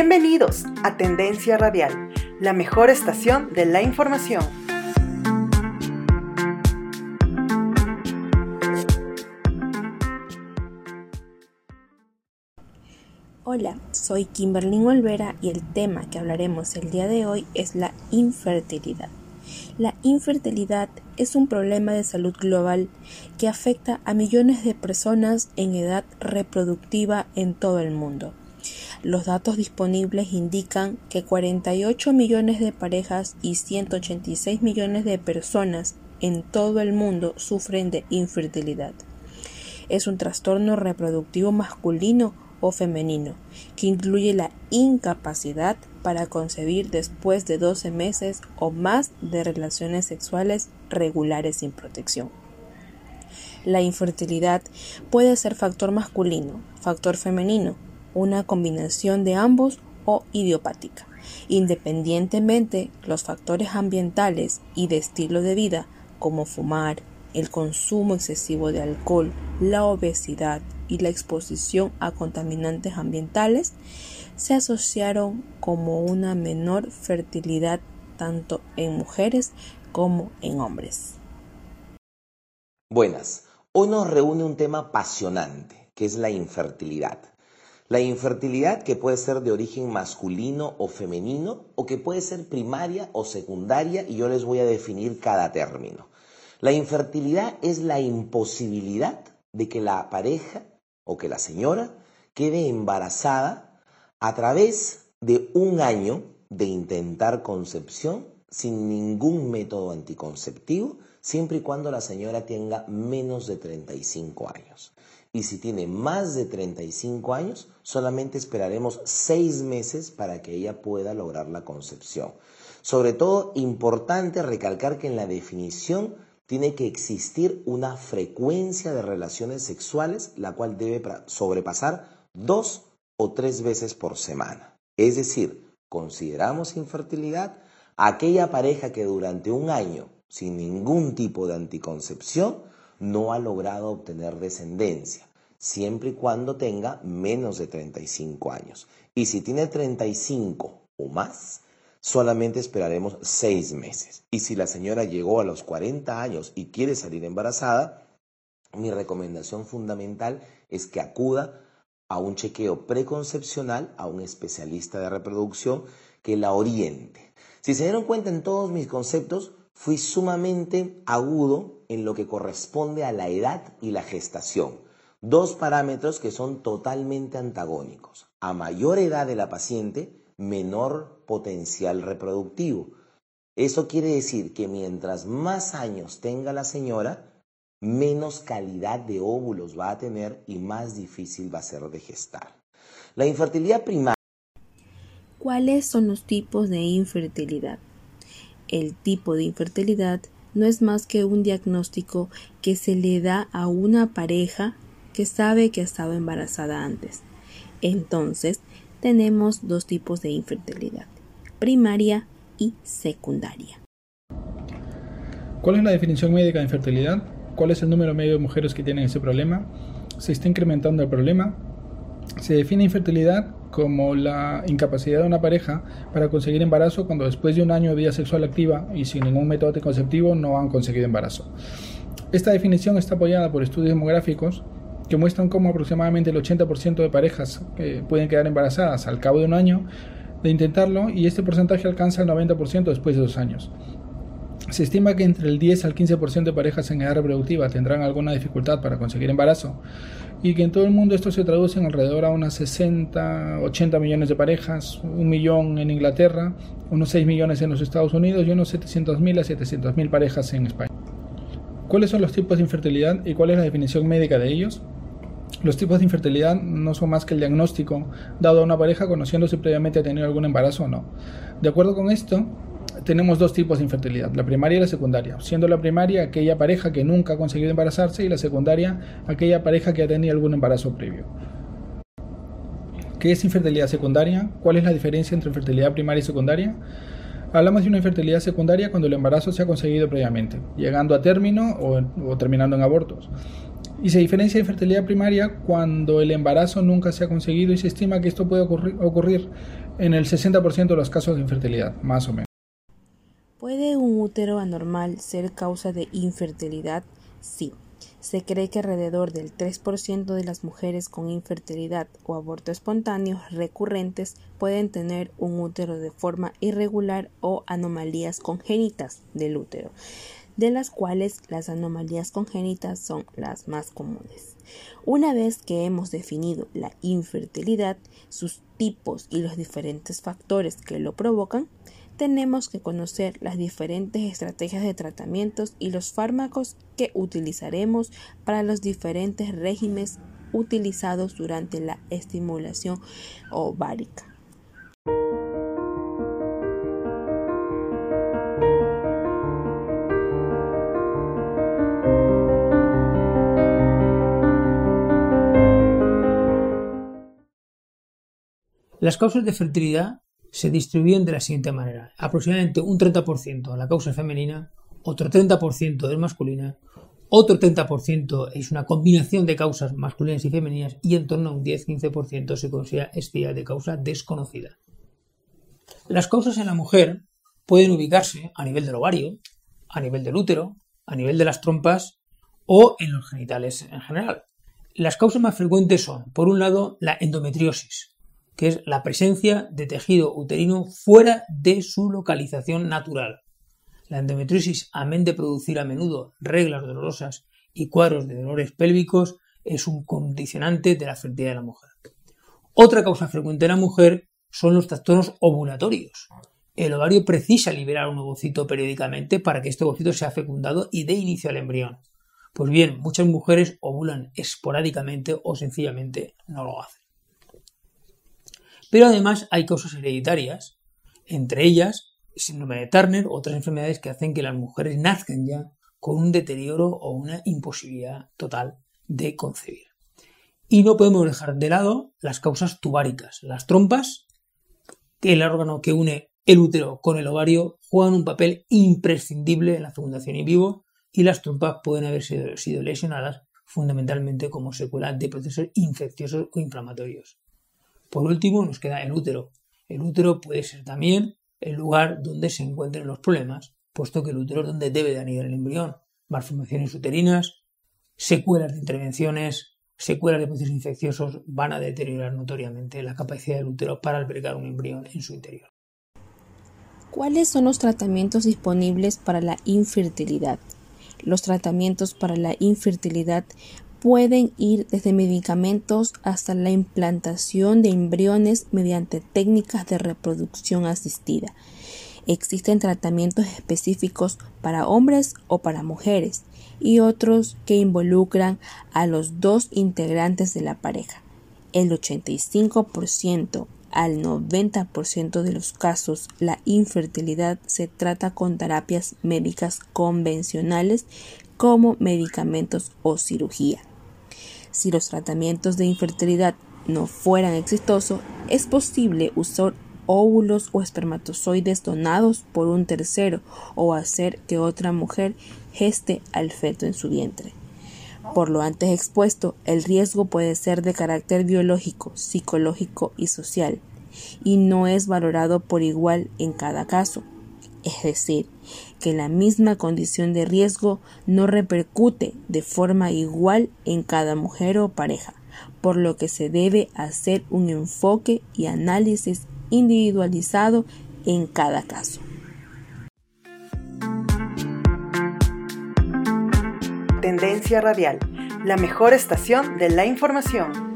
Bienvenidos a Tendencia Radial, la mejor estación de la información. Hola, soy Kimberly Olvera y el tema que hablaremos el día de hoy es la infertilidad. La infertilidad es un problema de salud global que afecta a millones de personas en edad reproductiva en todo el mundo. Los datos disponibles indican que 48 millones de parejas y 186 millones de personas en todo el mundo sufren de infertilidad. Es un trastorno reproductivo masculino o femenino, que incluye la incapacidad para concebir después de 12 meses o más de relaciones sexuales regulares sin protección. La infertilidad puede ser factor masculino, factor femenino, una combinación de ambos o idiopática. Independientemente, los factores ambientales y de estilo de vida, como fumar, el consumo excesivo de alcohol, la obesidad y la exposición a contaminantes ambientales se asociaron como una menor fertilidad tanto en mujeres como en hombres. Buenas, hoy nos reúne un tema apasionante, que es la infertilidad. La infertilidad que puede ser de origen masculino o femenino o que puede ser primaria o secundaria y yo les voy a definir cada término. La infertilidad es la imposibilidad de que la pareja o que la señora quede embarazada a través de un año de intentar concepción sin ningún método anticonceptivo, siempre y cuando la señora tenga menos de 35 años. Y si tiene más de 35 años, solamente esperaremos seis meses para que ella pueda lograr la concepción. Sobre todo, importante recalcar que en la definición tiene que existir una frecuencia de relaciones sexuales, la cual debe sobrepasar dos o tres veces por semana. Es decir, consideramos infertilidad aquella pareja que durante un año, sin ningún tipo de anticoncepción, no ha logrado obtener descendencia, siempre y cuando tenga menos de 35 años. Y si tiene 35 o más, solamente esperaremos seis meses. Y si la señora llegó a los 40 años y quiere salir embarazada, mi recomendación fundamental es que acuda a un chequeo preconcepcional, a un especialista de reproducción que la oriente. Si se dieron cuenta en todos mis conceptos, fui sumamente agudo en lo que corresponde a la edad y la gestación. Dos parámetros que son totalmente antagónicos. A mayor edad de la paciente, menor potencial reproductivo. Eso quiere decir que mientras más años tenga la señora, menos calidad de óvulos va a tener y más difícil va a ser de gestar. La infertilidad primaria. ¿Cuáles son los tipos de infertilidad? El tipo de infertilidad no es más que un diagnóstico que se le da a una pareja que sabe que ha estado embarazada antes. Entonces, tenemos dos tipos de infertilidad, primaria y secundaria. ¿Cuál es la definición médica de infertilidad? ¿Cuál es el número medio de mujeres que tienen ese problema? ¿Se está incrementando el problema? Se define infertilidad como la incapacidad de una pareja para conseguir embarazo cuando después de un año de vida sexual activa y sin ningún método anticonceptivo no han conseguido embarazo. Esta definición está apoyada por estudios demográficos que muestran cómo aproximadamente el 80% de parejas pueden quedar embarazadas al cabo de un año de intentarlo y este porcentaje alcanza el 90% después de dos años. Se estima que entre el 10 al 15% de parejas en edad reproductiva tendrán alguna dificultad para conseguir embarazo y que en todo el mundo esto se traduce en alrededor a unas 60, 80 millones de parejas, un millón en Inglaterra, unos 6 millones en los Estados Unidos y unos 700.000 a 700.000 parejas en España. ¿Cuáles son los tipos de infertilidad y cuál es la definición médica de ellos? Los tipos de infertilidad no son más que el diagnóstico dado a una pareja conociendo si previamente ha tenido algún embarazo o no. De acuerdo con esto, tenemos dos tipos de infertilidad, la primaria y la secundaria, siendo la primaria aquella pareja que nunca ha conseguido embarazarse y la secundaria aquella pareja que ha tenido algún embarazo previo. ¿Qué es infertilidad secundaria? ¿Cuál es la diferencia entre infertilidad primaria y secundaria? Hablamos de una infertilidad secundaria cuando el embarazo se ha conseguido previamente, llegando a término o, o terminando en abortos. y se diferencia de infertilidad primaria cuando el embarazo nunca se ha conseguido y se estima que esto puede ocurrir, ocurrir en el 60% de los casos de infertilidad, más o menos. ¿Puede un útero anormal ser causa de infertilidad? Sí. Se cree que alrededor del 3% de las mujeres con infertilidad o aborto espontáneo recurrentes pueden tener un útero de forma irregular o anomalías congénitas del útero, de las cuales las anomalías congénitas son las más comunes. Una vez que hemos definido la infertilidad, sus tipos y los diferentes factores que lo provocan, tenemos que conocer las diferentes estrategias de tratamientos y los fármacos que utilizaremos para los diferentes regímenes utilizados durante la estimulación ovárica. Las causas de fertilidad se distribuyen de la siguiente manera. Aproximadamente un 30% la causa femenina, otro 30% es masculina, otro 30% es una combinación de causas masculinas y femeninas y en torno a un 10-15% se considera esfía de causa desconocida. Las causas en la mujer pueden ubicarse a nivel del ovario, a nivel del útero, a nivel de las trompas o en los genitales en general. Las causas más frecuentes son, por un lado, la endometriosis, que es la presencia de tejido uterino fuera de su localización natural. La endometriosis, amén de producir a menudo reglas dolorosas y cuadros de dolores pélvicos, es un condicionante de la fertilidad de la mujer. Otra causa frecuente en la mujer son los trastornos ovulatorios. El ovario precisa liberar un ovocito periódicamente para que este ovocito sea fecundado y dé inicio al embrión. Pues bien, muchas mujeres ovulan esporádicamente o sencillamente no lo hacen. Pero además hay causas hereditarias, entre ellas el síndrome de Turner, otras enfermedades que hacen que las mujeres nazcan ya con un deterioro o una imposibilidad total de concebir. Y no podemos dejar de lado las causas tubáricas. Las trompas, que el órgano que une el útero con el ovario, juegan un papel imprescindible en la fecundación in vivo y las trompas pueden haber sido, sido lesionadas fundamentalmente como secuela de procesos infecciosos o inflamatorios. Por último, nos queda el útero. El útero puede ser también el lugar donde se encuentren los problemas, puesto que el útero es donde debe de anidar el embrión. Malformaciones uterinas, secuelas de intervenciones, secuelas de procesos infecciosos van a deteriorar notoriamente la capacidad del útero para albergar un embrión en su interior. ¿Cuáles son los tratamientos disponibles para la infertilidad? Los tratamientos para la infertilidad pueden ir desde medicamentos hasta la implantación de embriones mediante técnicas de reproducción asistida. Existen tratamientos específicos para hombres o para mujeres y otros que involucran a los dos integrantes de la pareja. El 85% al 90% de los casos la infertilidad se trata con terapias médicas convencionales como medicamentos o cirugía. Si los tratamientos de infertilidad no fueran exitosos, es posible usar óvulos o espermatozoides donados por un tercero o hacer que otra mujer geste al feto en su vientre. Por lo antes expuesto, el riesgo puede ser de carácter biológico, psicológico y social, y no es valorado por igual en cada caso es decir, que la misma condición de riesgo no repercute de forma igual en cada mujer o pareja, por lo que se debe hacer un enfoque y análisis individualizado en cada caso. Tendencia Radial, la mejor estación de la información.